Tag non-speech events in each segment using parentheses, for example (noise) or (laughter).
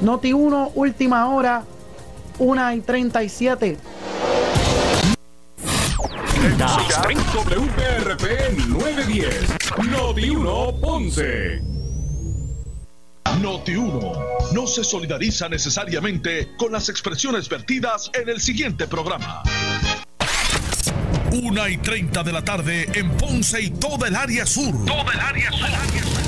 Noti 1, última hora, 1 y 37. WPRP 910, Noti 1 Ponce. Noti 1 no se solidariza necesariamente con las expresiones vertidas en el siguiente programa. 1 y 30 de la tarde en Ponce y toda el área sur. Toda el área sur.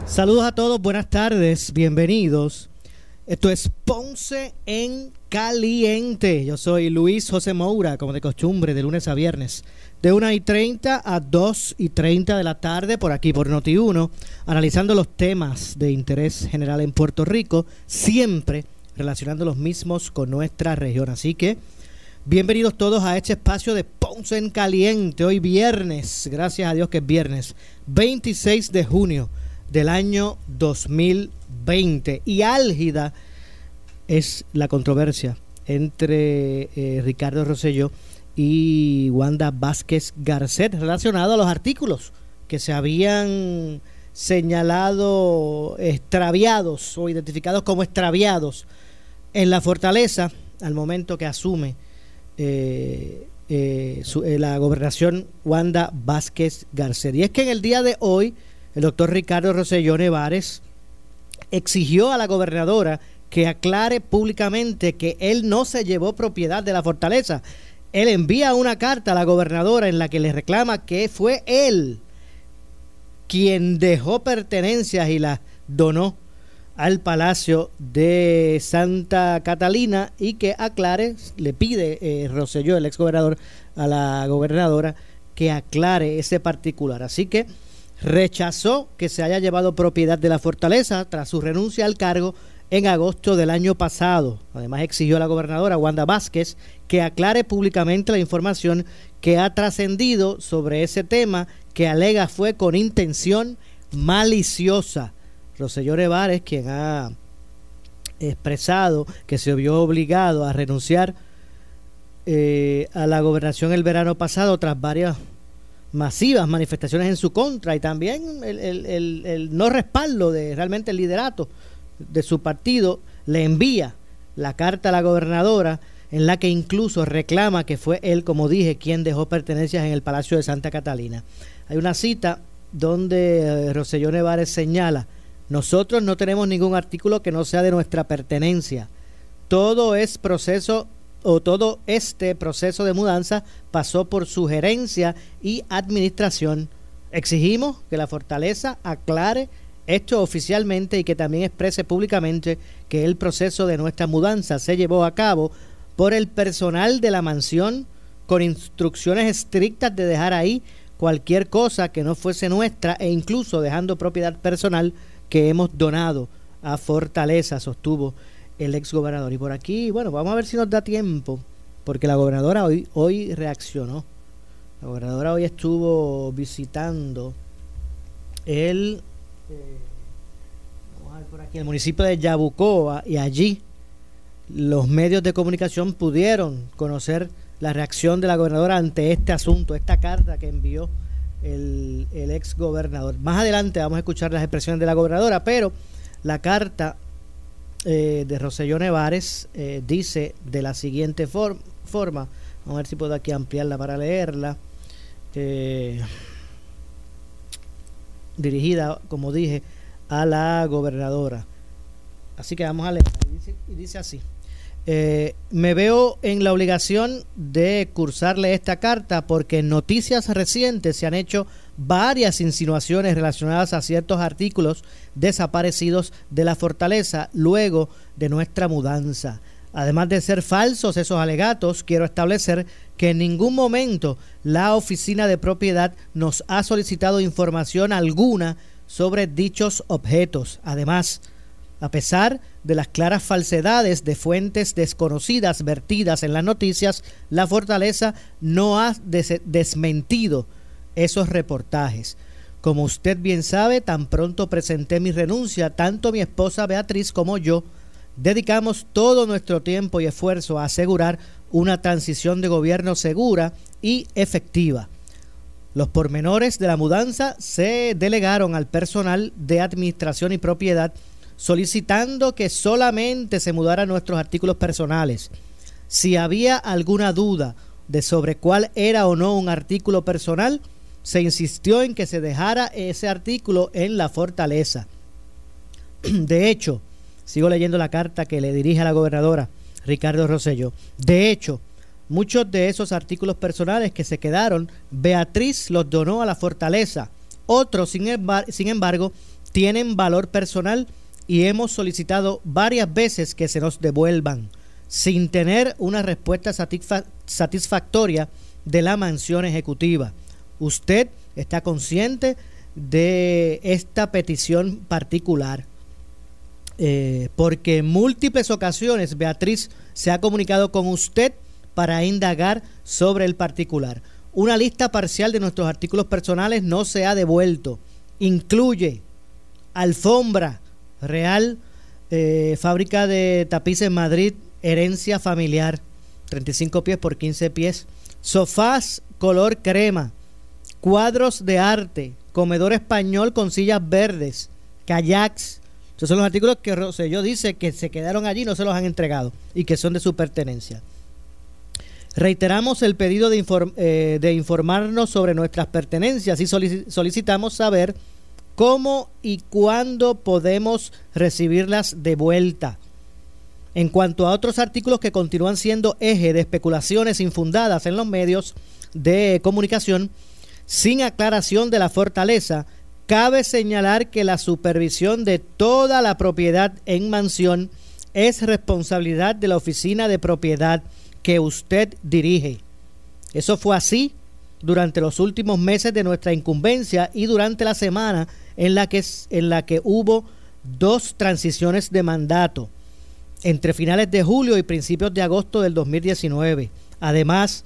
saludos a todos, buenas tardes, bienvenidos. Esto es Ponce en Caliente. Yo soy Luis José Moura, como de costumbre, de lunes a viernes, de 1 y 30 a 2 y 30 de la tarde, por aquí por Noti1, analizando los temas de interés general en Puerto Rico, siempre relacionando los mismos con nuestra región. Así que, bienvenidos todos a este espacio de Ponce en Caliente, hoy viernes, gracias a Dios que es viernes, 26 de junio del año 2020. Y álgida es la controversia entre eh, Ricardo Rosselló y Wanda Vázquez Garcet relacionado a los artículos que se habían señalado extraviados o identificados como extraviados en la fortaleza al momento que asume eh, eh, la gobernación Wanda Vázquez Garcet. Y es que en el día de hoy el doctor Ricardo Rosselló Nevares exigió a la gobernadora que aclare públicamente que él no se llevó propiedad de la fortaleza. Él envía una carta a la gobernadora en la que le reclama que fue él quien dejó pertenencias y las donó al Palacio de Santa Catalina y que aclare, le pide eh, Rosselló, el ex gobernador, a la gobernadora que aclare ese particular. Así que rechazó que se haya llevado propiedad de la fortaleza tras su renuncia al cargo en agosto del año pasado. Además exigió a la gobernadora Wanda Vázquez que aclare públicamente la información que ha trascendido sobre ese tema que alega fue con intención maliciosa. Roselló Nevares, quien ha expresado que se vio obligado a renunciar eh, a la gobernación el verano pasado tras varias masivas manifestaciones en su contra y también el, no respaldo de realmente el liderato de su partido, le envía la carta a la gobernadora en la que incluso reclama que fue él, como dije, quien dejó pertenencias en el Palacio de Santa Catalina. Hay una cita donde eh, Roselló Nevares señala, nosotros no tenemos ningún artículo que no sea de nuestra pertenencia. Todo es proceso o todo este proceso de mudanza pasó por sugerencia y administración. Exigimos que la fortaleza aclare esto oficialmente y que también exprese públicamente que el proceso de nuestra mudanza se llevó a cabo por el personal de la mansión con instrucciones estrictas de dejar ahí cualquier cosa que no fuese nuestra e incluso dejando propiedad personal que hemos donado a Fortaleza, sostuvo el ex gobernador. Y por aquí, bueno, vamos a ver si nos da tiempo, porque la gobernadora hoy, hoy reaccionó. La gobernadora hoy estuvo visitando el, eh, el municipio de Yabucoa y allí los medios de comunicación pudieron conocer la reacción de la gobernadora ante este asunto, esta carta que envió el, el ex gobernador. Más adelante vamos a escuchar las expresiones de la gobernadora, pero la carta eh, de Roselló Nevares eh, dice de la siguiente forma, vamos a ver si puedo aquí ampliarla para leerla, dirigida, como dije, a la gobernadora. Así que vamos a leer, y dice así. Eh, me veo en la obligación de cursarle esta carta porque noticias recientes se han hecho varias insinuaciones relacionadas a ciertos artículos desaparecidos de la fortaleza luego de nuestra mudanza. Además de ser falsos esos alegatos, quiero establecer que en ningún momento la oficina de propiedad nos ha solicitado información alguna sobre dichos objetos. Además, A pesar de las claras falsedades de fuentes desconocidas vertidas en las noticias, la fortaleza no ha desmentido esos reportajes. Como usted bien sabe, tan pronto presenté mi renuncia, tanto mi esposa Beatriz como yo dedicamos todo nuestro tiempo y esfuerzo a asegurar una transición de gobierno segura y efectiva. Los pormenores de la mudanza se delegaron al personal de administración y propiedad solicitando que solamente se mudaran nuestros artículos personales. Si había alguna duda de sobre cuál era o no un artículo personal, se insistió en que se dejara ese artículo en la fortaleza. (clears throat) De hecho, sigo leyendo la carta que le dirige a la gobernadora Ricardo Rosello. De hecho, muchos de esos artículos personales que se quedaron, Beatriz los donó a la fortaleza. Otros, sin, sin embargo, tienen valor personal y hemos solicitado varias veces que se nos devuelvan, sin tener una respuesta satisfactoria de la mansión ejecutiva. Usted está consciente de esta petición particular. Eh, porque en múltiples ocasiones Beatriz se ha comunicado con usted para indagar sobre el particular. Una lista parcial de nuestros artículos personales no se ha devuelto. Incluye alfombra real, eh, fábrica de tapices Madrid, herencia familiar, 35 pies por 15 pies, sofás color crema, cuadros de arte, comedor español con sillas verdes, kayaks. Esos son los artículos que Rosselló dice que se quedaron allí, no se los han entregado y que son de su pertenencia. Reiteramos el pedido de, eh, de informarnos sobre nuestras pertenencias y solicitamos saber cómo y cuándo podemos recibirlas de vuelta. En cuanto a otros artículos que continúan siendo eje de especulaciones infundadas en los medios de comunicación, sin aclaración de la fortaleza, cabe señalar que la supervisión de toda la propiedad en mansión es responsabilidad de la oficina de propiedad que usted dirige. Eso fue así durante los últimos meses de nuestra incumbencia y durante la semana en la que, en la que hubo dos transiciones de mandato entre finales de julio y principios de agosto del 2019. Además,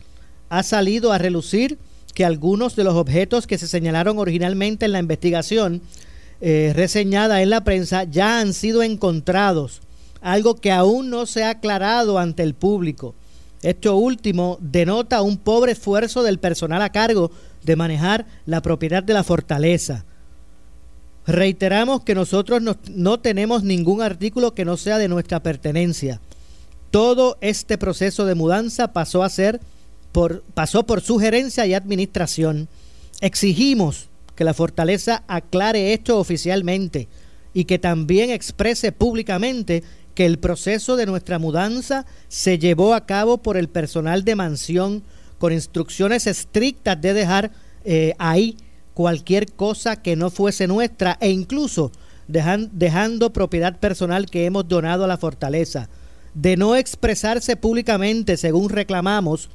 ha salido a relucir que algunos de los objetos que se señalaron originalmente en la investigación eh, reseñada en la prensa ya han sido encontrados, algo que aún no se ha aclarado ante el público. Esto último denota un pobre esfuerzo del personal a cargo de manejar la propiedad de la fortaleza. Reiteramos que nosotros no, no, tenemos ningún artículo que no sea de nuestra pertenencia. Todo este proceso de mudanza pasó a ser pasó por sugerencia y administración. Exigimos que la fortaleza aclare esto oficialmente y que también exprese públicamente que el proceso de nuestra mudanza se llevó a cabo por el personal de mansión con instrucciones estrictas de dejar eh, ahí cualquier cosa que no fuese nuestra e incluso dejando propiedad personal que hemos donado a la fortaleza, de no expresarse públicamente según reclamamos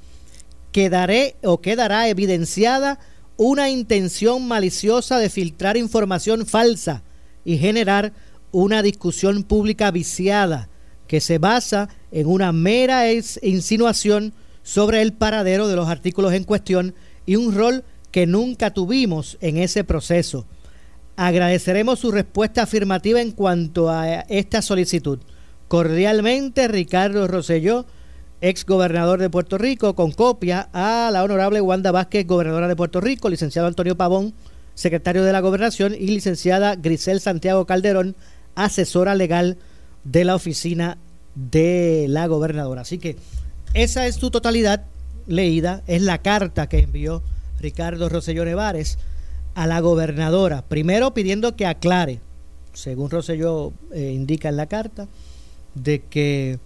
quedaré o quedará evidenciada una intención maliciosa de filtrar información falsa y generar una discusión pública viciada que se basa en una mera insinuación sobre el paradero de los artículos en cuestión y un rol que nunca tuvimos en ese proceso. Agradeceremos su respuesta afirmativa en cuanto a esta solicitud. Cordialmente, Ricardo Rosselló, ex gobernador de Puerto Rico, con copia a la honorable Wanda Vázquez, gobernadora de Puerto Rico, licenciado Antonio Pavón, secretario de la Gobernación, y licenciada Grisel Santiago Calderón, asesora legal de la oficina de la gobernadora. Así que esa es su totalidad leída, es la carta que envió Ricardo Rosselló Nevares a la gobernadora, primero pidiendo que aclare, según Rosselló eh, indica en la carta, de que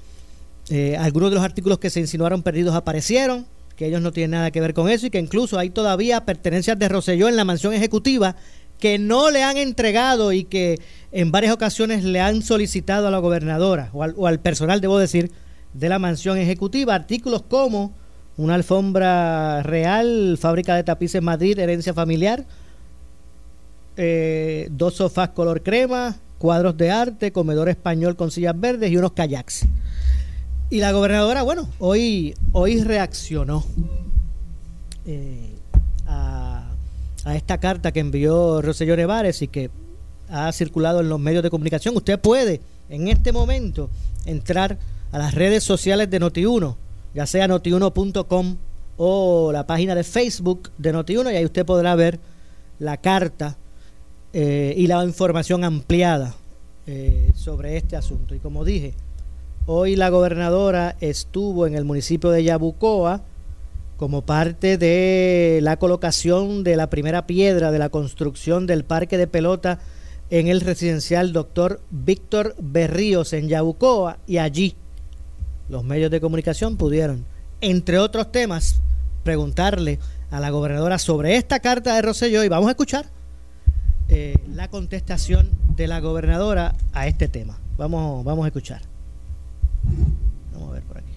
eh, algunos de los artículos que se insinuaron perdidos aparecieron, que ellos no tienen nada que ver con eso y que incluso hay todavía pertenencias de Roselló en la mansión ejecutiva que no le han entregado y que en varias ocasiones le han solicitado a la gobernadora o al, personal, debo decir, de la mansión ejecutiva, artículos como una alfombra real, fábrica de tapices Madrid, herencia familiar, eh, dos sofás color crema, cuadros de arte, comedor español con sillas verdes y unos kayaks. Y la gobernadora, bueno, hoy, hoy reaccionó eh, a, esta carta que envió Roselló Nevares y que ha circulado en los medios de comunicación. Usted puede en este momento entrar a las redes sociales de Noti1, ya sea notiuno.com o la página de Facebook de Noti1 y ahí usted podrá ver la carta eh, y la información ampliada eh, sobre este asunto. Y como dije, hoy la gobernadora estuvo en el municipio de Yabucoa como parte de la colocación de la primera piedra de la construcción del parque de pelota en el residencial doctor Víctor Berríos en Yabucoa y allí los medios de comunicación pudieron, entre otros temas, preguntarle a la gobernadora sobre esta carta de Rosselló y vamos a escuchar eh, la contestación de la gobernadora a este tema. Vamos, vamos a escuchar. Vamos a ver por aquí.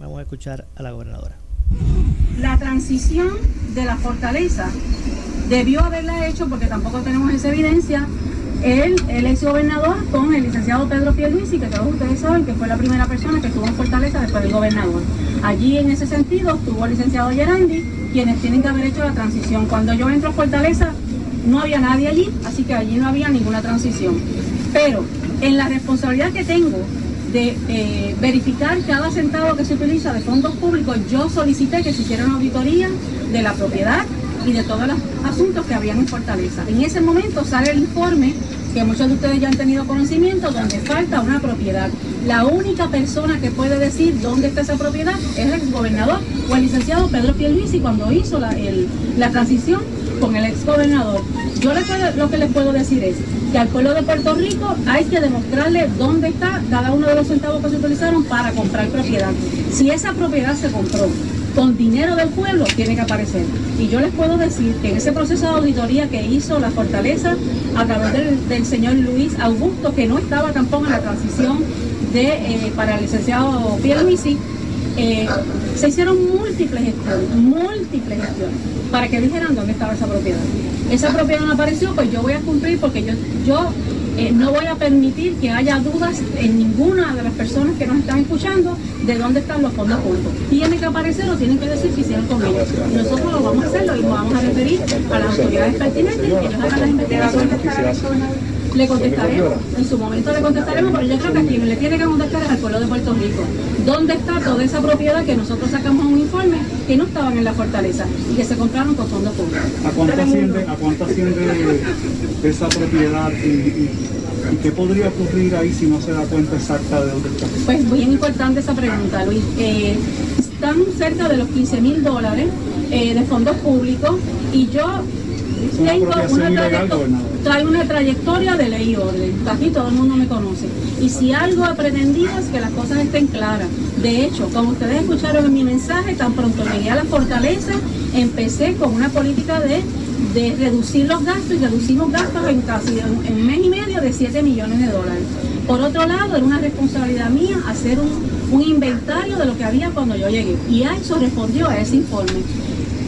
Vamos a escuchar a la gobernadora. La transición de la fortaleza debió haberla hecho, porque tampoco tenemos esa evidencia, el, ex gobernador con el licenciado Pedro Pierluisi, que todos ustedes saben que fue la primera persona que estuvo en Fortaleza después del gobernador. Allí en ese sentido estuvo el licenciado Gerandi, quienes tienen que haber hecho la transición. Cuando yo entro a Fortaleza no había nadie allí, así que allí no había ninguna transición. Pero en la responsabilidad que tengo de eh, verificar cada centavo que se utiliza de fondos públicos, yo solicité que se hiciera una auditoría de la propiedad y de todos los asuntos que habían en Fortaleza. En ese momento sale el informe que muchos de ustedes ya han tenido conocimiento, donde falta una propiedad. La única persona que puede decir dónde está esa propiedad es el gobernador o el licenciado Pedro Pierluisi cuando hizo la, la transición con el ex gobernador. Yo lo que les puedo decir es que al pueblo de Puerto Rico hay que demostrarle dónde está cada uno de los centavos que se utilizaron para comprar propiedad. Si esa propiedad se compró con dinero del pueblo tiene que aparecer. Y yo les puedo decir que en ese proceso de auditoría que hizo la Fortaleza a través del, señor Luis Augusto, que no estaba tampoco en la transición de, eh, para el licenciado Pierluisi, eh, se hicieron múltiples gestiones, múltiples gestiones, para que dijeran dónde estaba esa propiedad. Esa propiedad no apareció, pues yo voy a cumplir porque yo, yo eh, no voy a permitir que haya dudas en ninguna de las personas que nos están escuchando de dónde están los fondos públicos. Tienen que aparecer o tienen que decir que hicieron con. Nosotros lo vamos a hacer lo vamos a referir a las autoridades pertinentes y ellos hagan las investigaciones le contestaremos, en su momento le contestaremos, pero yo creo que a quien le tiene que contestar es al pueblo de Puerto Rico. ¿Dónde está toda esa propiedad que nosotros sacamos un informe que no estaban en la fortaleza y que se compraron con fondos públicos? ¿A cuánto asciende, a cuánto asciende esa propiedad y, qué podría ocurrir ahí si no se da cuenta exacta de dónde está? Pues bien importante esa pregunta, Luis. Eh, están cerca de los 15 mil dólares eh, de fondos públicos y yo tengo una, una trayectoria de ley y orden. Aquí todo el mundo me conoce. Y si algo he pretendido es que las cosas estén claras. De hecho, como ustedes escucharon en mi mensaje, tan pronto llegué a la fortaleza, empecé con una política de, de reducir los gastos y reducimos gastos en casi en un mes y medio de 7 millones de dólares. Por otro lado, era una responsabilidad mía hacer un, un inventario de lo que había cuando yo llegué. Y a eso respondió a ese informe.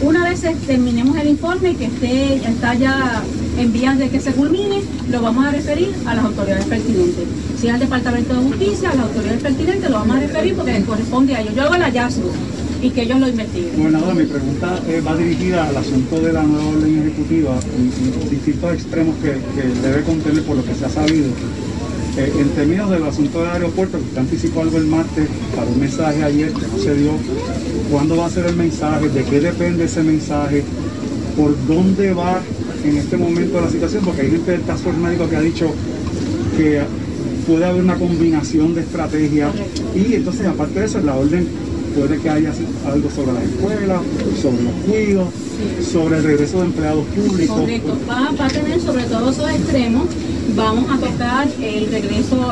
Una vez terminemos el informe que esté, está ya en vías de que se culmine, lo vamos a referir a las autoridades pertinentes. Si al Departamento de Justicia, a las autoridades pertinentes lo vamos a referir porque corresponde a ellos. Yo hago el hallazgo y que ellos lo investiguen. Gobernadora, mi pregunta eh, va dirigida al asunto de la nueva orden ejecutiva y, los distintos extremos que, debe contener por lo que se ha sabido. Eh, en términos del asunto del aeropuerto, que usted anticipó algo el martes para un mensaje ayer que no se dio, ¿cuándo va a ser el mensaje? ¿De qué depende ese mensaje? ¿Por dónde va en este momento la situación? Porque hay gente del Task Médico que ha dicho que puede haber una combinación de estrategias y entonces aparte de eso la orden puede que haya algo sobre las escuelas, sobre los cuidos, sobre el regreso de empleados públicos. Correcto, va, va, a tener sobre todo esos extremos, vamos a tocar el regreso,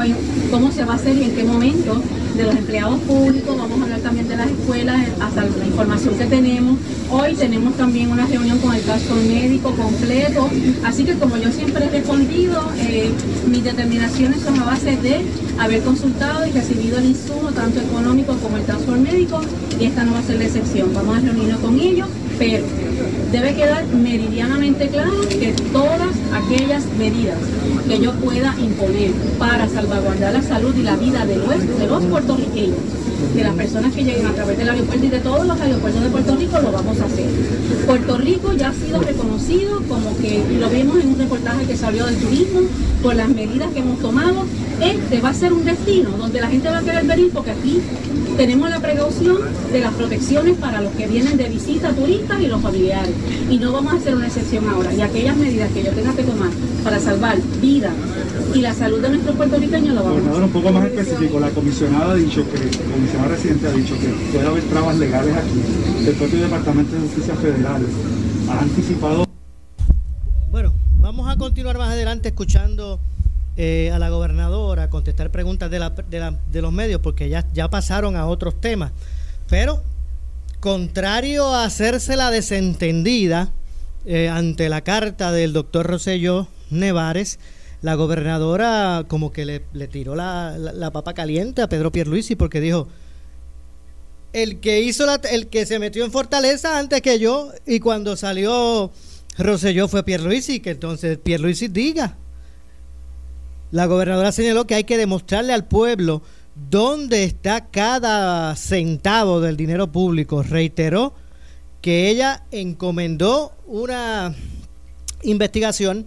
cómo se va a hacer y en qué momento de los empleados públicos, vamos a hablar también de las escuelas, hasta la información que tenemos. Hoy tenemos también una reunión con el caso médico completo, así que como yo siempre he respondido, eh, mis determinaciones son a base de haber consultado y recibido el insumo tanto económico como el transfer médico y esta no va a ser la excepción. Vamos a reunirnos con ellos pero debe quedar meridianamente claro que todas aquellas medidas que yo pueda imponer para salvaguardar la salud y la vida de los, de los puertorriqueños, de las personas que lleguen a través del aeropuerto y de todos los aeropuertos de Puerto Rico, lo vamos a hacer. Puerto Rico ya ha sido reconocido como que, lo vimos en un reportaje que salió del turismo, por las medidas que hemos tomado, este va a ser un destino donde la gente va a querer venir porque aquí tenemos la precaución de las protecciones para los que vienen de visita, turistas y los familiares. Y no vamos a hacer una excepción ahora. Y aquellas medidas que yo tenga que tomar para salvar vida y la salud de nuestros puertorriqueños lo vamos a hacer. un poco más específico, la comisionada ha dicho que, la comisionada residente ha dicho que puede haber trabas legales aquí. El propio Departamento de Justicia Federal ha anticipado Bueno, vamos a continuar más adelante escuchando eh, a la gobernadora contestar preguntas de, la- de la- de los medios porque ya, ya pasaron a otros temas. Pero, contrario a hacerse la desentendida eh, ante la carta del doctor Rosselló Nevares, la gobernadora como que le, le tiró la, la- papa caliente a Pedro Pierluisi porque dijo, el que hizo la, el que se metió en Fortaleza antes que yo y cuando salió Rosselló fue Pierluisi, que entonces Pierluisi diga. La gobernadora señaló que hay que demostrarle al pueblo dónde está cada centavo del dinero público. Reiteró que ella encomendó una investigación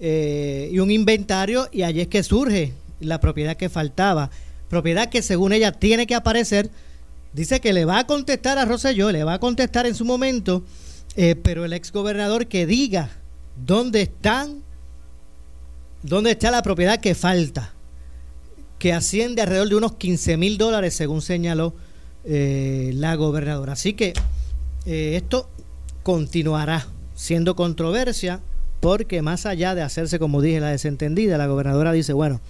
eh, y un inventario y allí es que surge la propiedad que faltaba. Propiedad que según ella tiene que aparecer. Dice que le va a contestar a Rosselló, le va a contestar en su momento, eh, pero el exgobernador que diga dónde están, dónde está la propiedad que falta, que asciende alrededor de unos 15 mil dólares, según señaló eh, la gobernadora. Así que eh, esto continuará siendo controversia, porque más allá de hacerse, como dije, la desentendida, la gobernadora dice, bueno,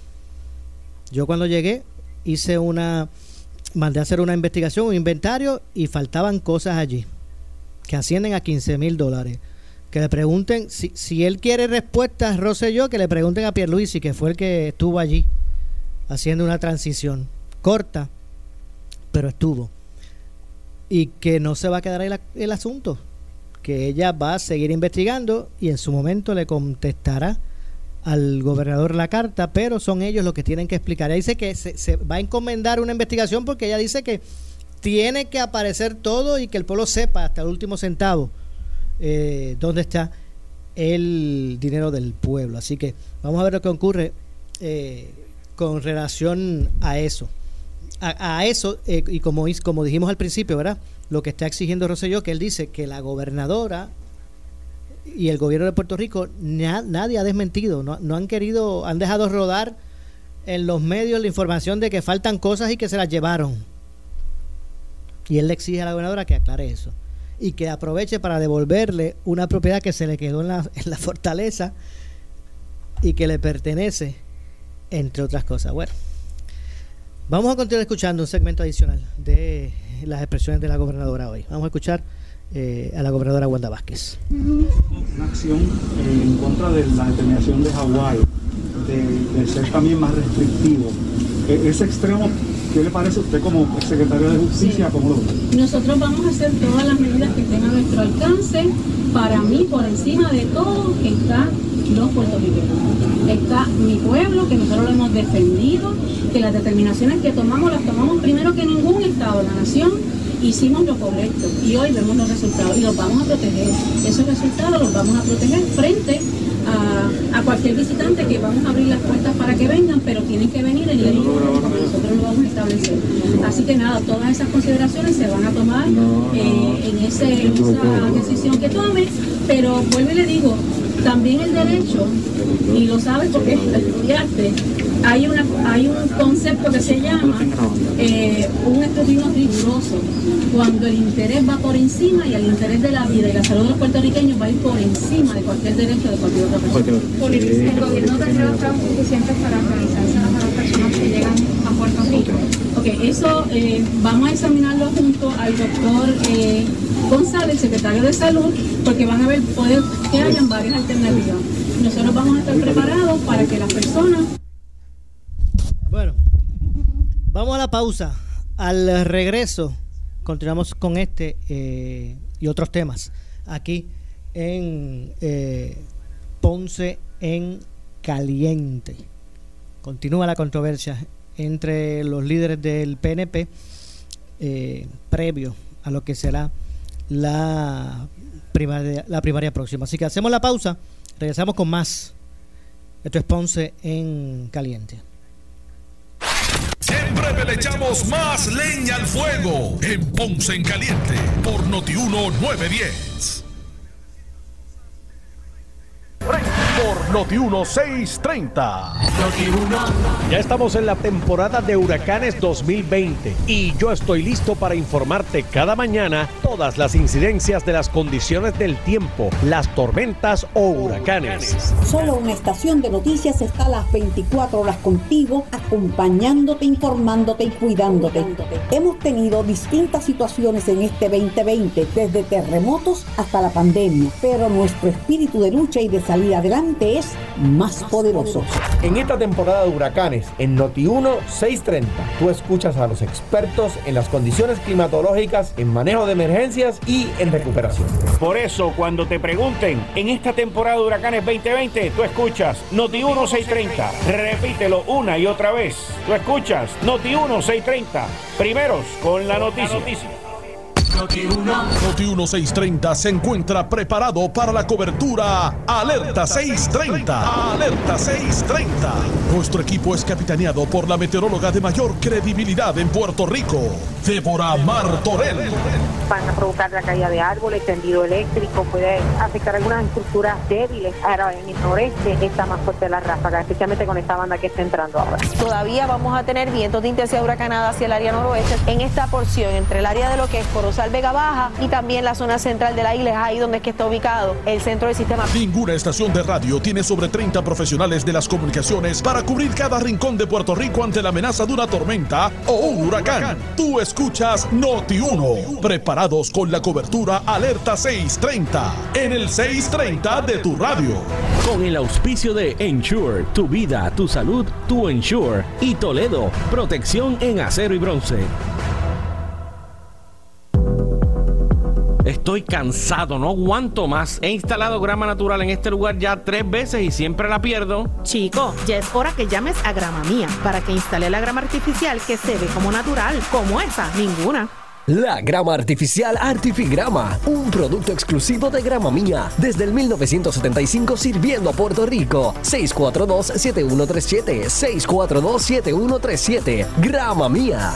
yo cuando llegué hice una, mandé a hacer una investigación, un inventario, y faltaban cosas allí que ascienden a 15 mil dólares. Que le pregunten, si, si él quiere respuestas, Rosselló, que le pregunten a Pierluisi, que fue el que estuvo allí haciendo una transición corta, pero estuvo. Y que no se va a quedar ahí el asunto, que ella va a seguir investigando y en su momento le contestará al gobernador la carta, pero son ellos los que tienen que explicar. Ella dice que se, se va a encomendar una investigación porque ella dice que tiene que aparecer todo y que el pueblo sepa hasta el último centavo eh, dónde está el dinero del pueblo. Así que vamos a ver lo que ocurre eh, con relación a eso. A, eso, eh, y como, como dijimos al principio, ¿verdad? Lo que está exigiendo Rosselló, que él dice que la gobernadora y el gobierno de Puerto Rico, na- nadie ha desmentido, no, no han querido, han dejado rodar en los medios la información de que faltan cosas y que se las llevaron. Y él le exige a la gobernadora que aclare eso. Y que aproveche para devolverle una propiedad que se le quedó en la, en la fortaleza y que le pertenece, entre otras cosas. Bueno, vamos a continuar escuchando un segmento adicional de las expresiones de la gobernadora hoy. Vamos a escuchar eh, a la gobernadora Wanda Vázquez. una acción en contra de la determinación de Hawái de, de ser también más restrictivo. E- ese extremo, ¿qué le parece a usted como secretario de Justicia? ¿Cómo lo ve? Nosotros vamos a hacer todas las medidas que estén a nuestro alcance. Para mí, por encima de todo, está los puertorriqueños. Está mi pueblo, que nosotros lo hemos defendido, que las determinaciones que tomamos las tomamos primero que ningún Estado la nación. Hicimos lo correcto y hoy vemos los resultados y los vamos a proteger. Esos resultados los vamos a proteger frente a, a cualquier visitante que vamos a abrir las puertas para que vengan, pero tienen que venir en línea como nosotros lo vamos a establecer. Así que nada, todas esas consideraciones se van a tomar eh, en, ese, en esa decisión que tome, pero vuelvo y le digo, también el derecho, y lo sabes porque lo (laughs) estudiaste, hay, una, hay un concepto que se llama eh, un escrutinio riguroso, cuando el interés va por encima y el interés de la vida y la salud de los puertorriqueños va a ir por encima de cualquier derecho de cualquier otra persona. El gobierno tendrá los trabajos suficientes para realizarse a las personas que llegan a Puerto Rico. Ok, eso eh, vamos a examinarlo junto al doctor eh, González, secretario de Salud, porque van a ver, puede que hayan varias alternativas. Nosotros vamos a estar preparados para que las personas Bueno, vamos a la pausa. Al regreso, continuamos con este eh, y otros temas aquí en eh, Ponce en Caliente. Continúa la controversia entre los líderes del PNP eh, previo a lo que será la primaria, la primaria próxima. Así que hacemos la pausa, regresamos con más. Esto es Ponce en Caliente. Siempre le echamos más leña al fuego en Ponce en Caliente por Notiuno 910. Por Noti 1630. Ya estamos en la temporada de huracanes 2020 y yo estoy listo para informarte cada mañana todas las incidencias de las condiciones del tiempo, las tormentas o huracanes. Solo una estación de noticias está a las 24 horas contigo, acompañándote, informándote y cuidándote. Hemos tenido distintas situaciones en este 2020, desde terremotos hasta la pandemia, pero nuestro espíritu de lucha y de salir adelante es más poderoso. En esta temporada de huracanes, en Noti1 630, tú escuchas a los expertos en las condiciones climatológicas, en manejo de emergencias y en recuperación. Por eso, cuando te pregunten, en esta temporada de huracanes 2020, tú escuchas Noti1 630. Repítelo una y otra vez. Tú escuchas Noti1 630. Primeros con la noticia. Noti 1630 se encuentra preparado para la cobertura Alerta 630. Alerta 630. Nuestro equipo es capitaneado por la meteoróloga de mayor credibilidad en Puerto Rico, Débora Martorell. Van a provocar la caída de árboles, tendido eléctrico, puede afectar algunas estructuras débiles. Ahora en el noreste está más fuerte la ráfaga, especialmente con esta banda que está entrando ahora. Todavía vamos a tener vientos de intensidad huracanada hacia el área noroeste en esta porción entre el área de lo que es Corozal Vega Baja y también la zona central de la isla, es ahí donde es que está ubicado el centro del sistema. Ninguna estación de radio tiene sobre 30 profesionales de las comunicaciones para cubrir cada rincón de Puerto Rico ante la amenaza de una tormenta o un huracán. Tú escuchas Noti 1, preparados con la cobertura Alerta 630 en el 630 de tu radio. Con el auspicio de Ensure, tu vida, tu salud, tu Ensure y Toledo, protección en acero y bronce. Estoy cansado, no aguanto más. He instalado grama natural en este lugar ya tres veces y siempre la pierdo. Chico, ya es hora que llames a Grama Mía para que instale la grama artificial que se ve como natural, como esa, ninguna. La grama artificial Artifigrama, un producto exclusivo de Grama Mía, desde el 1975 sirviendo a Puerto Rico. 642-7137, 642-7137, Grama Mía.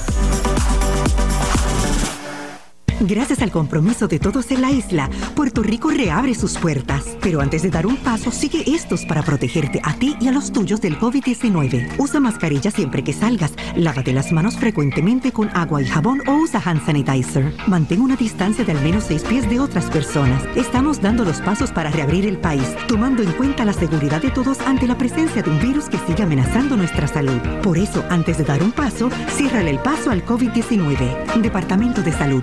Gracias al compromiso de todos en la isla, Puerto Rico reabre sus puertas. Pero antes de dar un paso, sigue estos para protegerte a ti y a los tuyos del COVID-19. Usa mascarilla siempre que salgas, lávate las manos frecuentemente con agua y jabón o usa hand sanitizer. Mantén una distancia de al menos seis pies de otras personas. Estamos dando los pasos para reabrir el país, tomando en cuenta la seguridad de todos ante la presencia de un virus que sigue amenazando nuestra salud. Por eso, antes de dar un paso, ciérrale el paso al COVID-19. Departamento de Salud.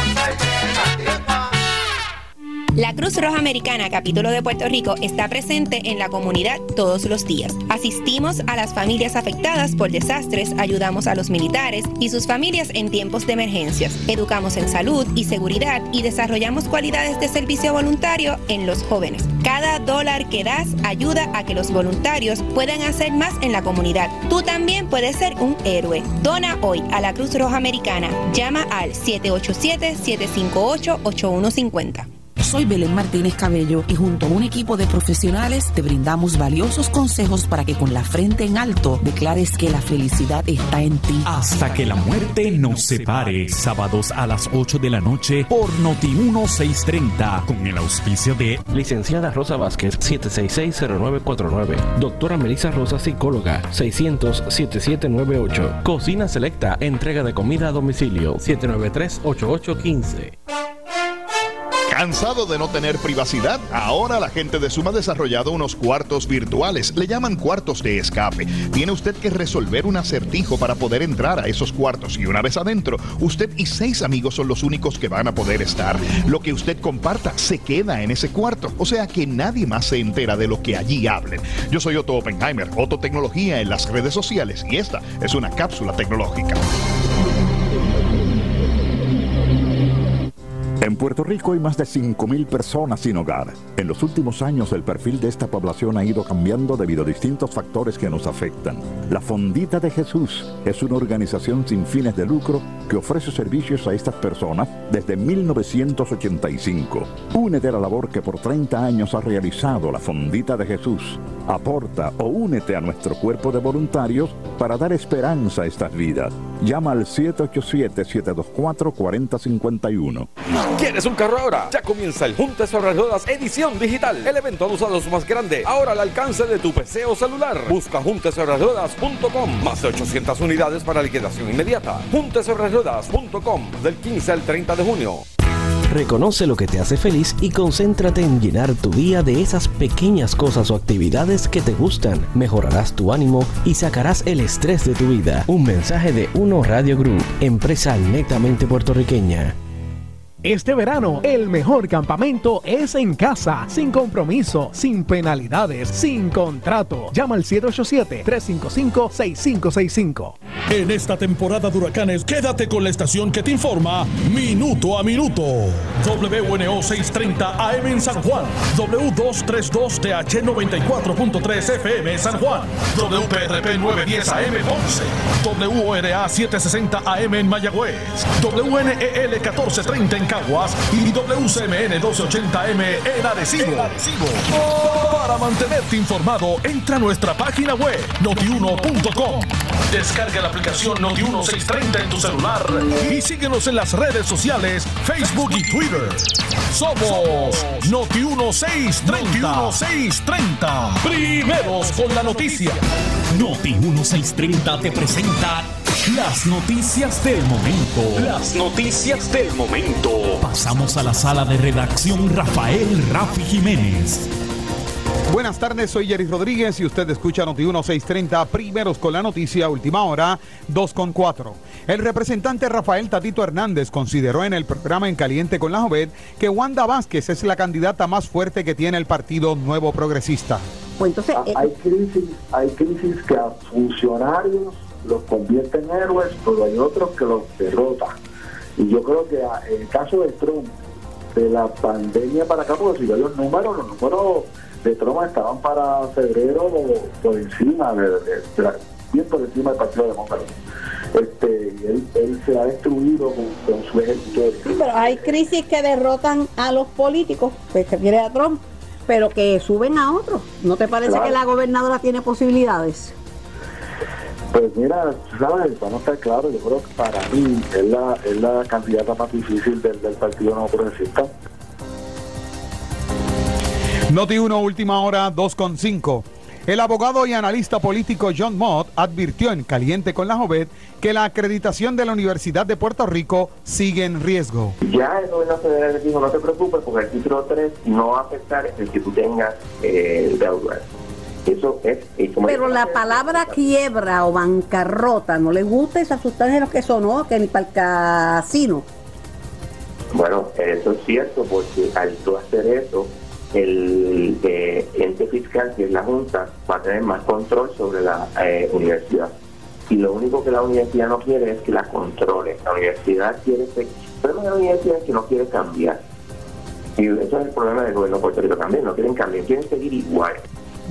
La Cruz Roja Americana, capítulo de Puerto Rico, está presente en la comunidad todos los días. Asistimos a las familias afectadas por desastres, ayudamos a los militares y sus familias en tiempos de emergencias, educamos en salud y seguridad y desarrollamos cualidades de servicio voluntario en los jóvenes. Cada dólar que das ayuda a que los voluntarios puedan hacer más en la comunidad. Tú también puedes ser un héroe. Dona hoy a la Cruz Roja Americana. Llama al 787-758-8150. Soy Belén Martínez Cabello y junto a un equipo de profesionales te brindamos valiosos consejos para que con la frente en alto declares que la felicidad está en ti. Hasta que la muerte nos separe. Sábados a las 8 de la noche por Noti 1630 con el auspicio de Licenciada Rosa Vázquez 7660949. Doctora Melissa Rosa psicóloga 600-7798. Cocina Selecta entrega de comida a domicilio 793-8815. ¿Cansado de no tener privacidad? Ahora la gente de Suma ha desarrollado unos cuartos virtuales. Le llaman cuartos de escape. Tiene usted que resolver un acertijo para poder entrar a esos cuartos y una vez adentro, usted y seis amigos son los únicos que van a poder estar. Lo que usted comparta se queda en ese cuarto, o sea que nadie más se entera de lo que allí hablen. Yo soy Otto Oppenheimer, Otto Tecnología en las redes sociales y esta es una cápsula tecnológica. En Puerto Rico hay más de 5.000 personas sin hogar. En los últimos años el perfil de esta población ha ido cambiando debido a distintos factores que nos afectan. La Fondita de Jesús es una organización sin fines de lucro que ofrece servicios a estas personas desde 1985. Únete a la labor que por 30 años ha realizado la Fondita de Jesús. Aporta o únete a nuestro cuerpo de voluntarios para dar esperanza a estas vidas. Llama al 787-724-4051. ¿Quieres un carro ahora? Ya comienza el Junte sobre Ruedas edición digital. El evento de usados más grande, ahora al alcance de tu PC o celular. Busca juntesobreruedas.com. Más de 800 unidades para liquidación inmediata. Juntesobreruedas.com del 15 al 30 de junio. Reconoce lo que te hace feliz y concéntrate en llenar tu día de esas pequeñas cosas o actividades que te gustan. Mejorarás tu ánimo y sacarás el estrés de tu vida. Un mensaje de Uno Radio Group, empresa netamente puertorriqueña. Este verano, el mejor campamento es en casa, sin compromiso, sin penalidades, sin contrato. Llama al 787-355-6565. En esta temporada de huracanes, quédate con la estación que te informa minuto a minuto. WNO 630 AM en San Juan, W232TH 94.3 FM San Juan, WPRP 910 AM Ponce, WORA 760 AM en Mayagüez, WNEL 1430 en Caguas y WCMN 1280M en Arecibo. Para mantenerte informado, entra a nuestra página web notiuno.com. Descarga la aplicación Noti1630 en tu celular y síguenos en las redes sociales, Facebook y Twitter. Somos Noti1630. Noti1630. Primeros con la noticia. Noti 1630 te presenta las noticias del momento. Las noticias del momento. Pasamos a la sala de redacción Rafael Rafi Jiménez. Buenas tardes, soy Jerry Rodríguez y usted escucha Noti 1630, primeros con la noticia, última hora, 2 con 4. El representante Rafael Tatito Hernández consideró en el programa En Caliente con la Jovet que Wanda Vázquez es la candidata más fuerte que tiene el Partido Nuevo Progresista. Pues entonces, Ah, hay crisis, hay crisis que a funcionarios los convierten en héroes, pero hay otros que los derrotan. Y yo creo que ah, en el caso de Trump, de la pandemia para acá, porque si veo los números, los números de Trump estaban para febrero por encima, de, de- bien por encima del Partido Demócrata. Este, él, él se ha destruido con, con su ejército. Sí, pero hay crisis que derrotan a los políticos, pues, que quiere a Trump, pero que suben a otros. ¿No te parece Claro. que la gobernadora tiene posibilidades? Pues mira, sabes, vamos a estar claros, yo creo que para mí es la, es la candidata más difícil del, del Partido No Progresista. Noti 1, última hora, 2 con 5. El abogado y analista político John Mott advirtió en Caliente con la Jovet que la acreditación de la Universidad de Puerto Rico sigue en riesgo. Ya el gobierno federal dijo, no te preocupes porque el título 3 no va a afectar el que tú tengas eh, deuda. Eso es... como Pero la palabra quiebra o bancarrota, ¿no le gusta esa sustancia los que sonó, que ni para el casino? Bueno, eso es cierto porque al tú hacer eso, el eh, ente fiscal, que es la Junta, va a tener más control sobre la eh, universidad. Y lo único que la universidad no quiere es que la controle. La universidad quiere... ser- El problema de la universidad es que no quiere cambiar. Y eso es el problema del gobierno de Puerto Rico también. No quieren cambiar, quieren seguir igual.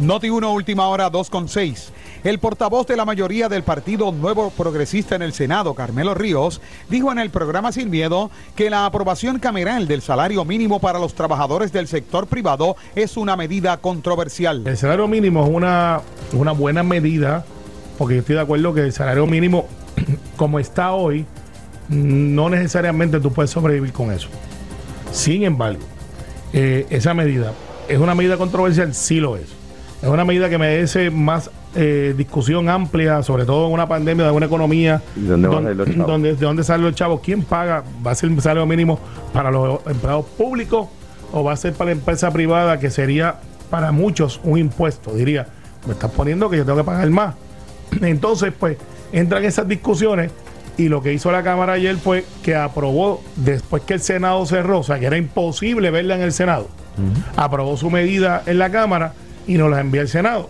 Noti 1, última hora, 2 con 6. El portavoz de la mayoría del Partido Nuevo Progresista en el Senado, Carmelo Ríos, dijo en el programa Sin Miedo que la aprobación cameral del salario mínimo para los trabajadores del sector privado es una medida controversial. El salario mínimo es una, una buena medida, porque yo estoy de acuerdo que el salario mínimo, (clears throat) como está hoy, no necesariamente tú puedes sobrevivir con eso. Sin embargo, eh, esa medida es una medida controversial, sí lo es. Es una medida que merece más eh, discusión amplia, sobre todo en una pandemia de una economía. dónde van a salir los chavos? donde- ¿De dónde salen los chavos? ¿Quién paga? ¿Va a ser el salario mínimo para los empleados públicos o va a ser para la empresa privada que sería para muchos un impuesto. Diría, me estás poniendo que yo tengo que pagar más. (clears throat) Entonces, pues, entran esas discusiones y lo que hizo la Cámara ayer fue que aprobó, después que el Senado cerró, o sea, que era imposible verla en el Senado, aprobó su medida en la Cámara y nos la envía al Senado.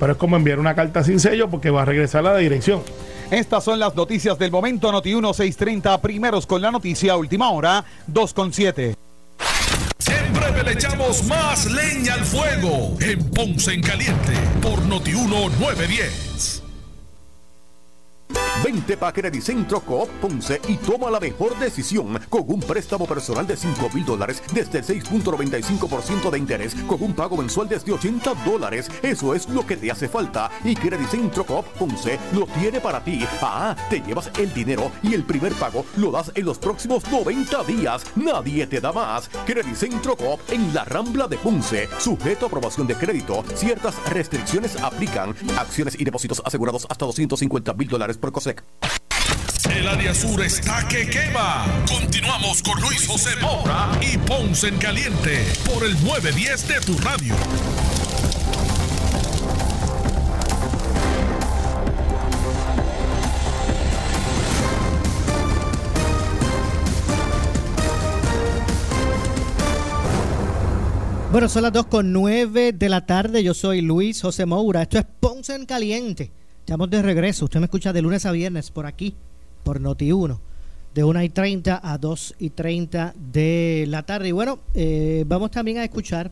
Pero es como enviar una carta sin sello porque va a regresar a la dirección. Estas son las noticias del momento Noti 1630, primeros con la noticia última hora, 2 con 7. Siempre le echamos más leña al fuego en Ponce en Caliente por Noti 1910. Vente pa' Centro Coop Ponce y toma la mejor decisión con un préstamo personal de 5 mil dólares desde el 6.95% de interés con un pago mensual desde 80 dólares. Eso es lo que te hace falta y Centro Coop Ponce lo tiene para ti. Ah, te llevas el dinero y el primer pago lo das en los próximos 90 días. Nadie te da más. Centro Coop en la Rambla de Ponce. Sujeto a aprobación de crédito. Ciertas restricciones aplican. Acciones y depósitos asegurados hasta 250 mil dólares por El área sur está que quema. Continuamos con Luis José Moura y Ponce en Caliente por el 910 de tu radio. Bueno, son las 2 con 9 de la tarde. Yo soy Luis José Moura. Esto es Ponce en Caliente. Estamos de regreso. Usted me escucha de lunes a viernes por aquí, por Noti1, de 1 y 30 a 2 y 30 de la tarde. Y bueno, eh, vamos también a escuchar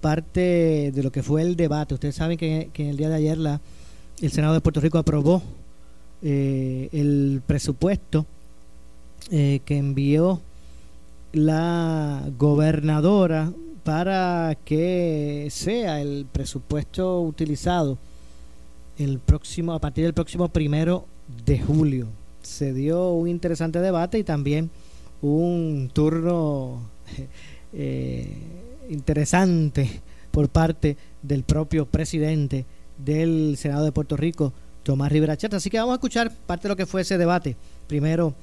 parte de lo que fue el debate. Ustedes saben que, en el día de ayer la, el Senado de Puerto Rico aprobó eh, el presupuesto eh, que envió la gobernadora para que sea el presupuesto utilizado el próximo, a partir del próximo primero de julio. Se dio un interesante debate y también un turno (laughs) eh, interesante por parte del propio presidente del Senado de Puerto Rico, Tomás Rivera Chata. Así que vamos a escuchar parte de lo que fue ese debate. Primero,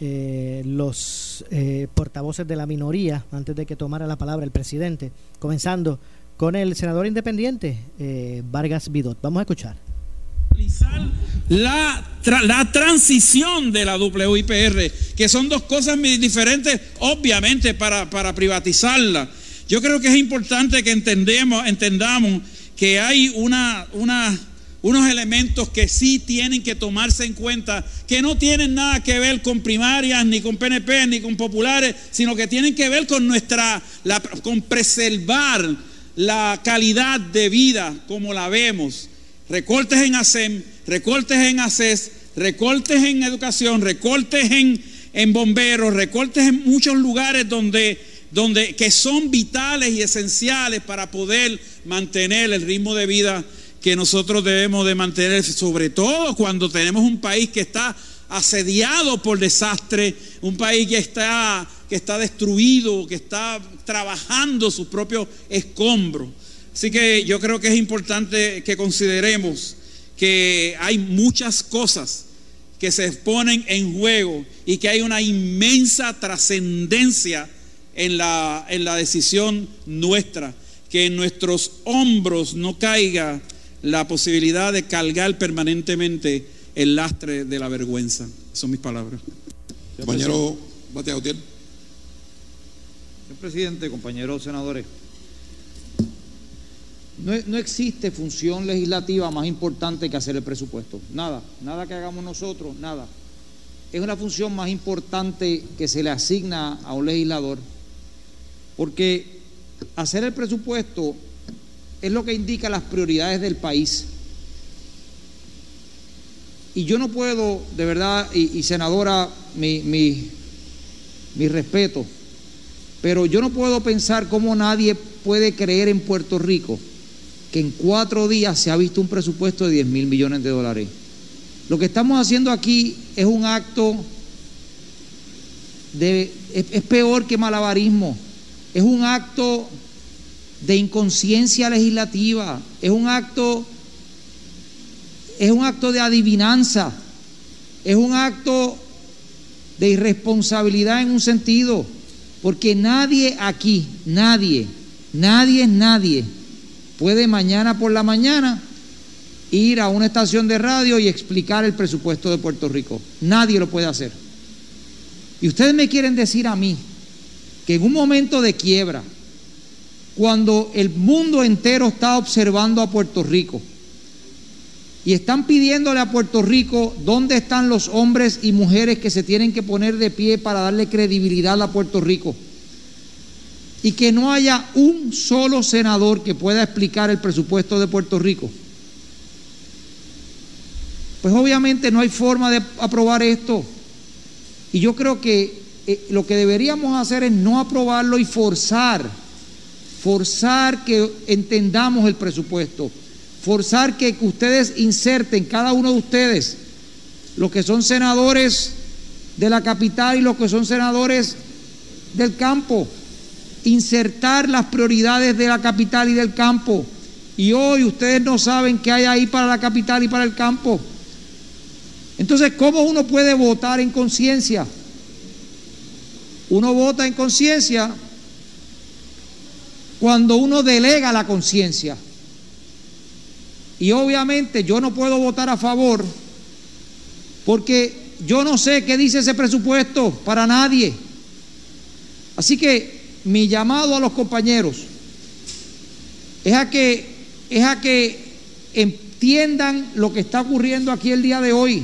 eh, los eh, portavoces de la minoría, antes de que tomara la palabra el presidente, comenzando con el senador independiente Vargas Vidot. Vamos a escuchar la, la transición de la WIPR, que son dos cosas muy diferentes, obviamente, para, para privatizarla. Yo creo que es importante que entendemos, entendamos que hay una, una, unos elementos que sí tienen que tomarse en cuenta, que no tienen nada que ver con primarias, ni con PNP, ni con populares, sino que tienen que ver con nuestra, la, con preservar la calidad de vida como la vemos recortes en ASEM, recortes en ACES, recortes en educación, recortes en, en bomberos, recortes en muchos lugares donde, donde, que son vitales y esenciales para poder mantener el ritmo de vida que nosotros debemos de mantener, sobre todo cuando tenemos un país que está asediado por desastre, un país que está, que está destruido, que está trabajando sus propios escombros. Así que yo creo que es importante que consideremos que hay muchas cosas que se ponen en juego y que hay una inmensa trascendencia en la, en la decisión nuestra, que en nuestros hombros no caiga la posibilidad de cargar permanentemente el lastre de la vergüenza. son mis palabras. Compañero Batea Señor presidente, compañeros senadores. No, existe función legislativa más importante que hacer el presupuesto. Nada, nada que hagamos nosotros, nada. Es una función más importante que se le asigna a un legislador, porque hacer el presupuesto es lo que indica las prioridades del país. Y yo no puedo, de verdad, y, senadora, mi, mi, mi respeto, pero yo no puedo pensar cómo nadie puede creer en Puerto Rico que en cuatro días se ha visto un presupuesto de 10 mil millones de dólares. Lo que estamos haciendo aquí es un acto de, es, peor que malabarismo, es un acto de inconsciencia legislativa, es un acto, es un acto de adivinanza, es un acto de irresponsabilidad en un sentido, Porque nadie aquí, nadie, nadie, nadie puede mañana por la mañana ir a una estación de radio y explicar el presupuesto de Puerto Rico. Nadie lo puede hacer. Y ustedes me quieren decir a mí que en un momento de quiebra, cuando el mundo entero está observando a Puerto Rico y están pidiéndole a Puerto Rico dónde están los hombres y mujeres que se tienen que poner de pie para darle credibilidad a Puerto Rico, y que no haya un solo senador que pueda explicar el presupuesto de Puerto Rico, pues obviamente no hay forma de aprobar esto. Y yo creo que eh, lo que deberíamos hacer es no aprobarlo y forzar, forzar que entendamos el presupuesto, forzar que ustedes inserten, cada uno de ustedes, los que son senadores de la capital y los que son senadores del campo, insertar las prioridades de la capital y del campo. Y hoy ustedes no saben qué hay ahí para la capital y para el campo. Entonces, ¿cómo uno puede votar en conciencia? Uno vota en conciencia cuando uno delega la conciencia. Y obviamente yo no puedo votar a favor porque yo no sé qué dice ese presupuesto para nadie. Así que mi llamado a los compañeros es a que, es a que entiendan lo que está ocurriendo aquí el día de hoy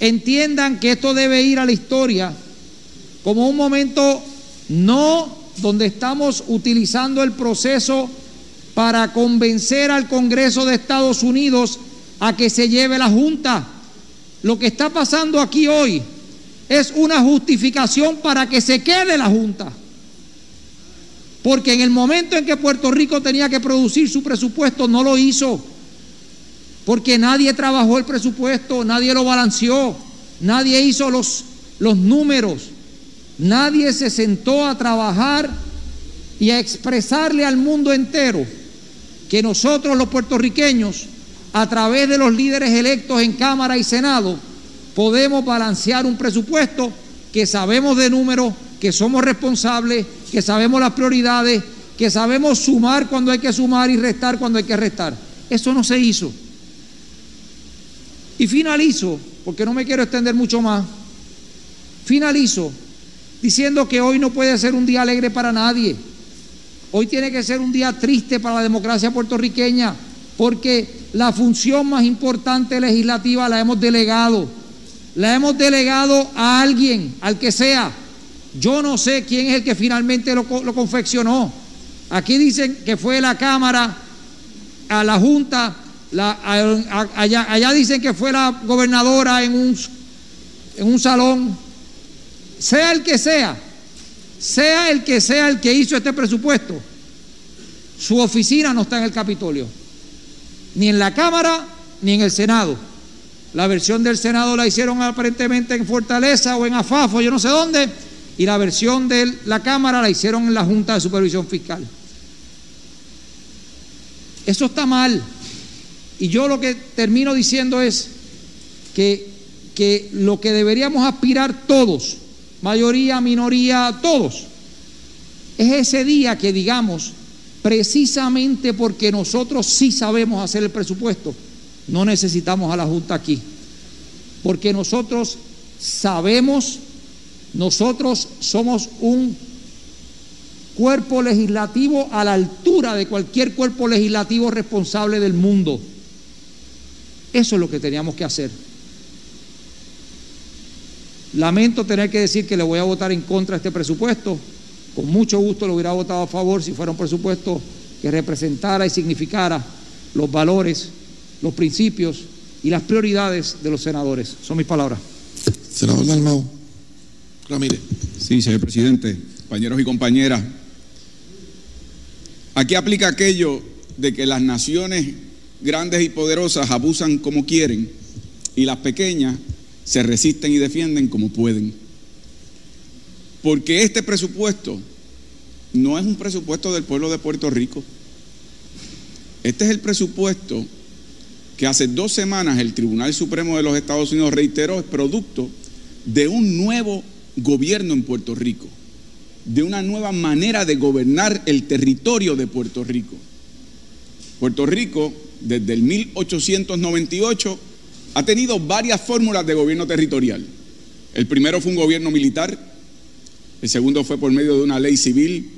entiendan que esto debe ir a la historia como un momento no donde estamos utilizando el proceso para convencer al Congreso de Estados Unidos a que se lleve la Junta. Lo que está pasando aquí hoy es una justificación para que se quede la Junta. Porque en el momento en que Puerto Rico tenía que producir su presupuesto, no lo hizo porque nadie trabajó el presupuesto, nadie lo balanceó, nadie hizo los, los números, nadie se sentó a trabajar y a expresarle al mundo entero que nosotros los puertorriqueños, a través de los líderes electos en Cámara y Senado, podemos balancear un presupuesto que sabemos de números, que somos responsables, que sabemos las prioridades, que sabemos sumar cuando hay que sumar y restar cuando hay que restar. Eso no se hizo. Y finalizo, porque no me quiero extender mucho más, finalizo diciendo que hoy no puede ser un día alegre para nadie. Hoy tiene que ser un día triste para la democracia puertorriqueña, porque la función más importante legislativa la hemos delegado. La hemos delegado a alguien, al que sea. Yo no sé quién es el que finalmente lo, lo confeccionó. Aquí dicen que fue la Cámara, a la Junta, allá, dicen que fue la gobernadora en un, en un salón. Sea el que sea, sea el que sea el que hizo este presupuesto, su oficina no está en el Capitolio, ni en la Cámara ni en el Senado. La versión del Senado la hicieron aparentemente en Fortaleza o en Afafo, yo no sé dónde, y la versión de la Cámara la hicieron en la Junta de Supervisión Fiscal. Eso está mal. Y yo lo que termino diciendo es que, que lo que deberíamos aspirar todos, mayoría, minoría, todos, es ese día que digamos, precisamente porque nosotros sí sabemos hacer el presupuesto, no necesitamos a la Junta aquí. Porque nosotros sabemos, nosotros somos un cuerpo legislativo a la altura de cualquier cuerpo legislativo responsable del mundo. Eso es lo que teníamos que hacer. Lamento tener que decir que le voy a votar en contra de este presupuesto. Con mucho gusto lo hubiera votado a favor si fuera un presupuesto que representara y significara los valores, los principios y las prioridades de los senadores. Son mis palabras. Senador Dalmau Ramírez. Sí, señor presidente, compañeros y compañeras. Aquí aplica aquello de que las naciones grandes y poderosas abusan como quieren y las pequeñas se resisten y defienden como pueden. Porque este presupuesto no es un presupuesto del pueblo de Puerto Rico. Este es el presupuesto que hace dos semanas el Tribunal Supremo de los Estados Unidos reiteró es producto de un nuevo gobierno en Puerto Rico. de una nueva manera de gobernar el territorio de Puerto Rico. Puerto Rico, desde el 1898, ha tenido varias fórmulas de gobierno territorial. El primero fue un gobierno militar, el segundo fue por medio de una ley civil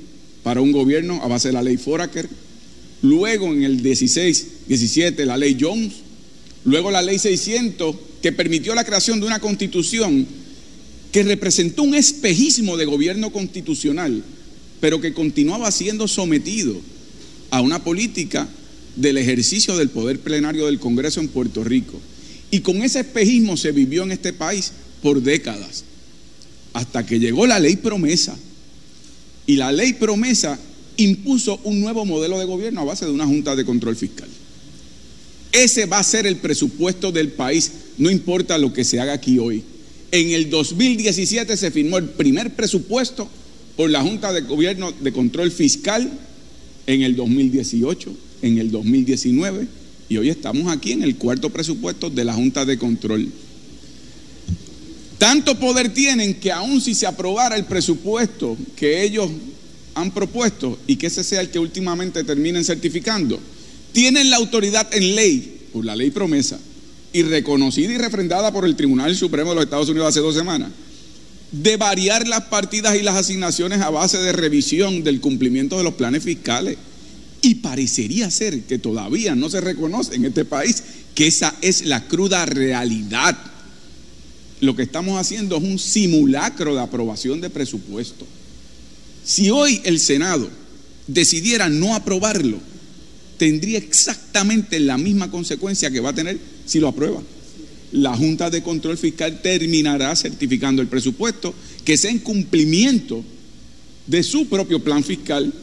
para un gobierno a base de la ley Foraker, luego en el 16, 17 la ley Jones, luego la ley 600 que permitió la creación de una constitución que representó un espejismo de gobierno constitucional, pero que continuaba siendo sometido a una política del ejercicio del poder plenario del Congreso en Puerto Rico. Y con ese espejismo se vivió en este país por décadas, hasta que llegó la ley promesa. Y la ley promesa impuso un nuevo modelo de gobierno a base de una junta de control fiscal. Ese va a ser el presupuesto del país, no importa lo que se haga aquí hoy. En el 2017 se firmó el primer presupuesto por la Junta de Gobierno de Control Fiscal, en el 2018, en el 2019, y hoy estamos aquí en el cuarto presupuesto de la Junta de Control. Tanto poder tienen que aun si se aprobara el presupuesto que ellos han propuesto y que ese sea el que últimamente terminen certificando, tienen la autoridad en ley, por la ley promesa, y reconocida y refrendada por el Tribunal Supremo de los Estados Unidos hace dos semanas, de variar las partidas y las asignaciones a base de revisión del cumplimiento de los planes fiscales. Y parecería ser que todavía no se reconoce en este país que esa es la cruda realidad. Lo que estamos haciendo es un simulacro de aprobación de presupuesto. Si hoy el Senado decidiera no aprobarlo, tendría exactamente la misma consecuencia que va a tener si lo aprueba. La Junta de Control Fiscal terminará certificando el presupuesto que sea en cumplimiento de su propio plan fiscal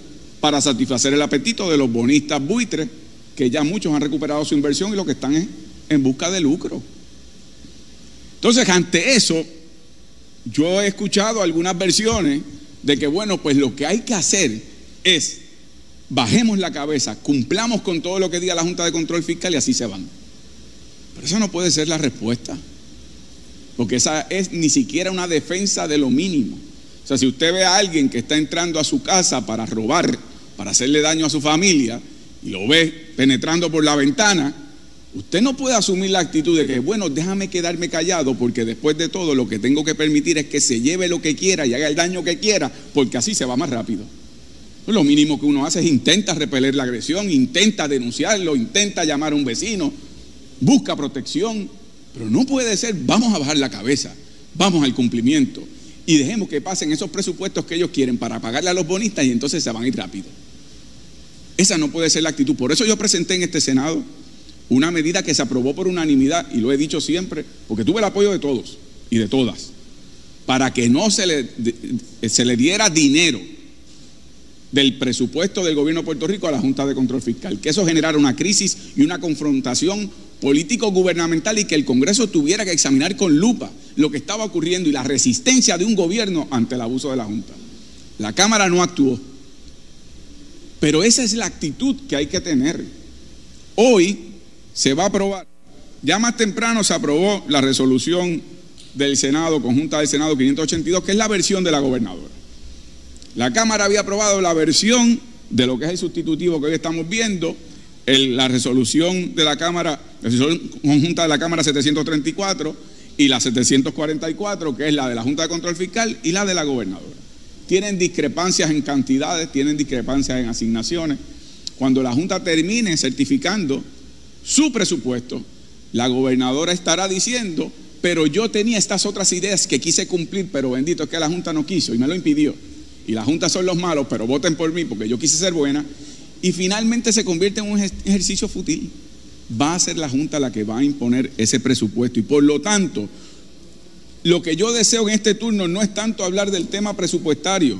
para satisfacer el apetito de los bonistas buitres, que ya muchos han recuperado su inversión y lo que están es en busca de lucro. Entonces, ante eso, yo he escuchado algunas versiones de que, bueno, pues lo que hay que hacer es bajemos la cabeza, cumplamos con todo lo que diga la Junta de Control Fiscal y así se van. Pero eso no puede ser la respuesta, porque esa es ni siquiera una defensa de lo mínimo. O sea, si usted ve a alguien que está entrando a su casa para robar, para hacerle daño a su familia, y lo ve penetrando por la ventana, usted no puede asumir la actitud de que, bueno, déjame quedarme callado, porque después de todo lo que tengo que permitir es que se lleve lo que quiera y haga el daño que quiera, porque así se va más rápido. Lo mínimo que uno hace es intenta repeler la agresión, intenta denunciarlo, intenta llamar a un vecino, busca protección, pero no puede ser, vamos a bajar la cabeza, vamos al cumplimiento y dejemos que pasen esos presupuestos que ellos quieren para pagarle a los bonistas y entonces se van a ir rápido. Esa no puede ser la actitud. Por eso yo presenté en este Senado una medida que se aprobó por unanimidad, y lo he dicho siempre, porque tuve el apoyo de todos y de todas, para que no se le, se le diera dinero del presupuesto del gobierno de Puerto Rico a la Junta de Control Fiscal, que eso generara una crisis y una confrontación político-gubernamental y que el Congreso tuviera que examinar con lupa lo que estaba ocurriendo y la resistencia de un gobierno ante el abuso de la Junta. La Cámara no actuó, pero esa es la actitud que hay que tener. Hoy se va a aprobar, ya más temprano se aprobó la resolución del Senado, conjunta del Senado 582, que es la versión de la gobernadora. La Cámara había aprobado la versión de lo que es el sustitutivo que hoy estamos viendo, la resolución de la Cámara, la resolución conjunta de la Cámara 734 y la 744, que es la de la Junta de Control Fiscal y la de la gobernadora. Tienen discrepancias en cantidades, tienen discrepancias en asignaciones. Cuando la Junta termine certificando su presupuesto, la gobernadora estará diciendo, pero yo tenía estas otras ideas que quise cumplir, pero bendito es que la Junta no quiso y me lo impidió y la Junta son los malos, pero voten por mí porque yo quise ser buena, y finalmente se convierte en un ejercicio fútil. Va a ser la Junta la que va a imponer ese presupuesto y por lo tanto, lo que yo deseo en este turno no es tanto hablar del tema presupuestario.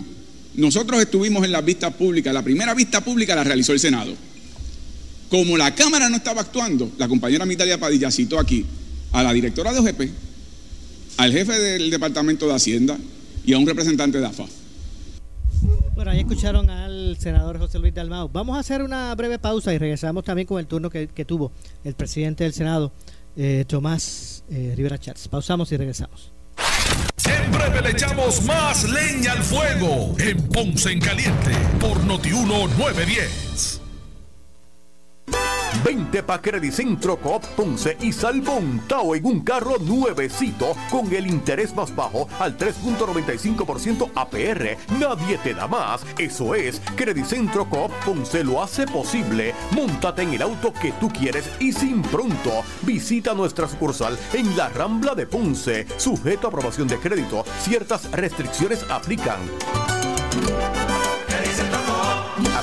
Nosotros estuvimos en las vistas públicas, la primera vista pública la realizó el Senado. Como la Cámara no estaba actuando, la compañera Mitalia Padilla citó aquí a la directora de OGP, al jefe del Departamento de Hacienda y a un representante de AFA. Bueno, ahí escucharon al senador José Luis Dalmau. Vamos a hacer una breve pausa y regresamos también con el turno que, tuvo el presidente del Senado, eh, Tomás eh, Rivera Chats. Pausamos y regresamos. Breve le echamos más leña al fuego en Ponce en Caliente por Notiuno 910. Vente pa' Credicentro Coop Ponce y sal montado en un carro nuevecito con el interés más bajo al 3.95% APR. Nadie te da más. Eso es, Credicentro Coop Ponce lo hace posible. Móntate en el auto que tú quieres y sin pronto. Visita nuestra sucursal en la Rambla de Ponce. Sujeto a aprobación de crédito. Ciertas restricciones aplican.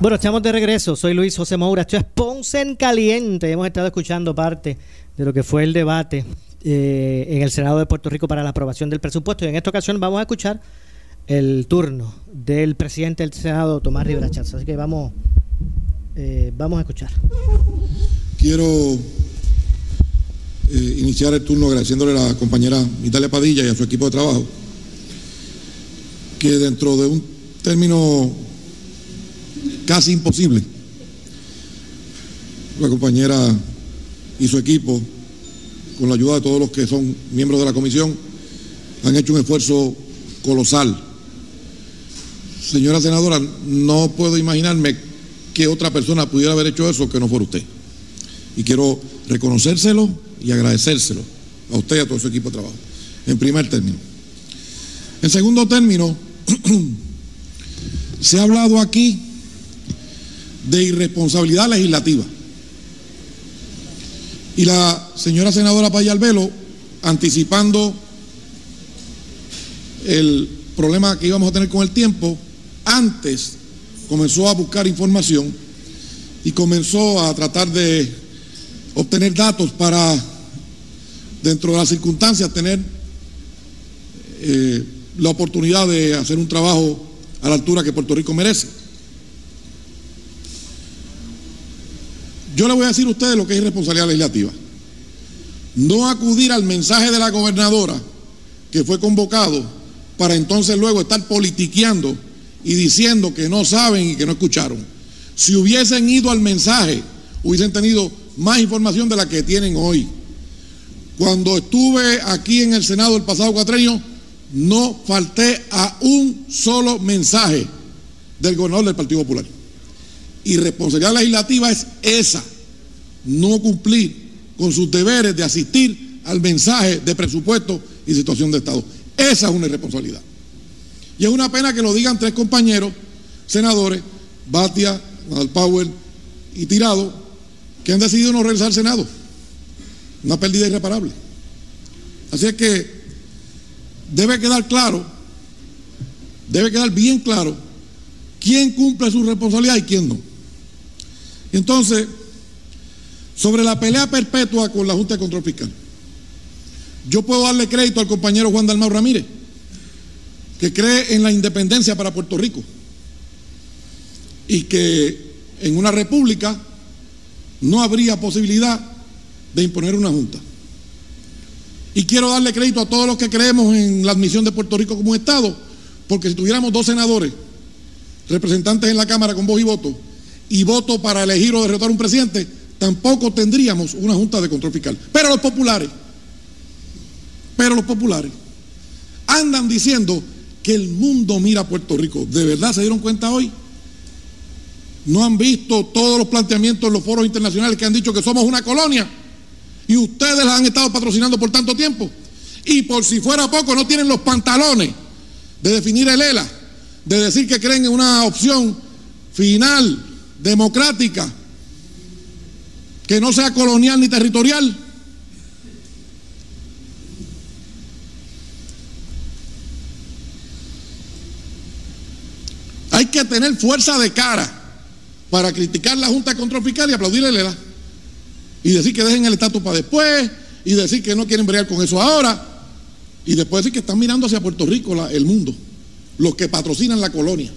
Bueno, estamos de regreso. Soy Luis José Moura. Esto es Ponce en Caliente. Hemos estado escuchando parte de lo que fue el debate eh, en el Senado de Puerto Rico para la aprobación del presupuesto. Y en esta ocasión vamos a escuchar el turno del presidente del Senado, Tomás Rivera Chávez. Así que vamos, eh, vamos a escuchar. Quiero eh, iniciar el turno agradeciéndole a la compañera Italia Padilla y a su equipo de trabajo, que dentro de un término casi imposible, la compañera y su equipo, con la ayuda de todos los que son miembros de la comisión, han hecho un esfuerzo colosal. Señora senadora, no puedo imaginarme que otra persona pudiera haber hecho eso que no fuera usted. Y quiero reconocérselo y agradecérselo a usted y a todo su equipo de trabajo, en primer término. En segundo término, (clears throat) se ha hablado aquí de irresponsabilidad legislativa. Y la señora senadora Payalvelo, anticipando el problema que íbamos a tener con el tiempo, antes comenzó a buscar información y comenzó a tratar de obtener datos para, dentro de las circunstancias, tener eh, la oportunidad de hacer un trabajo a la altura que Puerto Rico merece. Yo le voy a decir a ustedes lo que es irresponsabilidad legislativa. No acudir al mensaje de la gobernadora que fue convocado para entonces luego estar politiqueando y diciendo que no saben y que no escucharon. Si hubiesen ido al mensaje, hubiesen tenido más información de la que tienen hoy. Cuando estuve aquí en el Senado el pasado cuatrenio, no falté a un solo mensaje del gobernador del Partido Popular. Y responsabilidad legislativa es esa, no cumplir con sus deberes de asistir al mensaje de presupuesto y situación de Estado. Esa es una irresponsabilidad. Y es una pena que lo digan tres compañeros, senadores, Batia, Nadal Powell y Tirado, que han decidido no regresar al Senado. Una pérdida irreparable. Así es que debe quedar claro, debe quedar bien claro quién cumple su responsabilidad y quién no. Entonces, sobre la pelea perpetua con la Junta de Control Fiscal, yo puedo darle crédito al compañero Juan Dalmau Ramírez, que cree en la independencia para Puerto Rico y que en una república no habría posibilidad de imponer una junta. Y quiero darle crédito a todos los que creemos en la admisión de Puerto Rico como Estado, porque si tuviéramos dos senadores, representantes en la Cámara con voz y voto, y voto para elegir o derrotar un presidente, tampoco tendríamos una junta de control fiscal. Pero los populares, pero los populares, andan diciendo que el mundo mira a Puerto Rico. ¿De verdad se dieron cuenta hoy? ¿No han visto todos los planteamientos en los foros internacionales que han dicho que somos una colonia? Y ustedes la han estado patrocinando por tanto tiempo. Y por si fuera poco, no tienen los pantalones de definir el ELA, de decir que creen en una opción final, democrática, que no sea colonial ni territorial. Hay que tener fuerza de cara para criticar la Junta de Control Fiscal y aplaudirle ELA y decir que dejen el estatus para después, y decir que no quieren bregar con eso ahora, y después decir que están mirando hacia Puerto Rico, la- el mundo, los que patrocinan la colonia.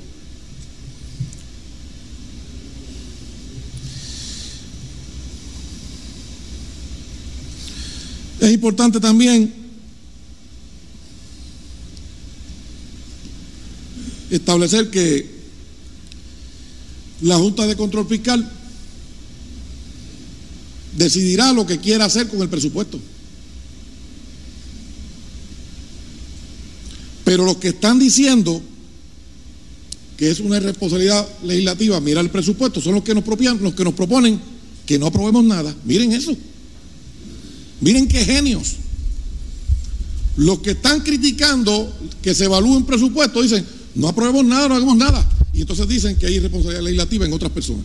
Es importante también establecer que la Junta de Control Fiscal decidirá lo que quiera hacer con el presupuesto. Pero los que están diciendo que es una responsabilidad legislativa mirar el presupuesto son los que nos proponen, los que nos proponen que no aprobemos nada. Miren eso. Miren qué genios. Los que están criticando que se evalúen presupuestos dicen, no aprobemos nada, no hagamos nada. Y entonces dicen que hay responsabilidad legislativa en otras personas.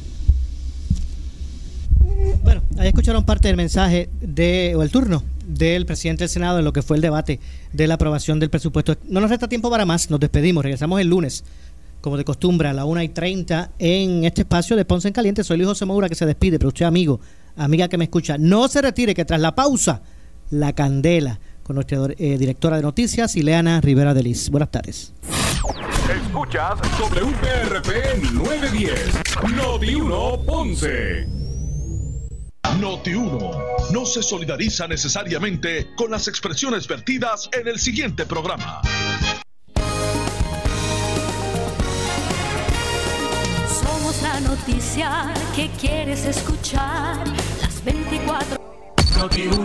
Bueno, ahí escucharon parte del mensaje de, o el turno del presidente del Senado en lo que fue el debate de la aprobación del presupuesto. No nos resta tiempo para más, nos despedimos, regresamos el lunes, como de costumbre, a la 1 y 30 en este espacio de Ponce en Caliente. Soy Luis José Moura que se despide, pero usted, amigo, amiga que me escucha, no se retire, que tras la pausa, la candela con nuestra eh, directora de noticias, Ileana Rivera de Liz. Buenas tardes. Escuchas WPRP 910, Noti 1 Ponce. Noti 1 no se solidariza necesariamente con las expresiones vertidas en el siguiente programa. Noticia que quieres escuchar. Las 24 Noti 1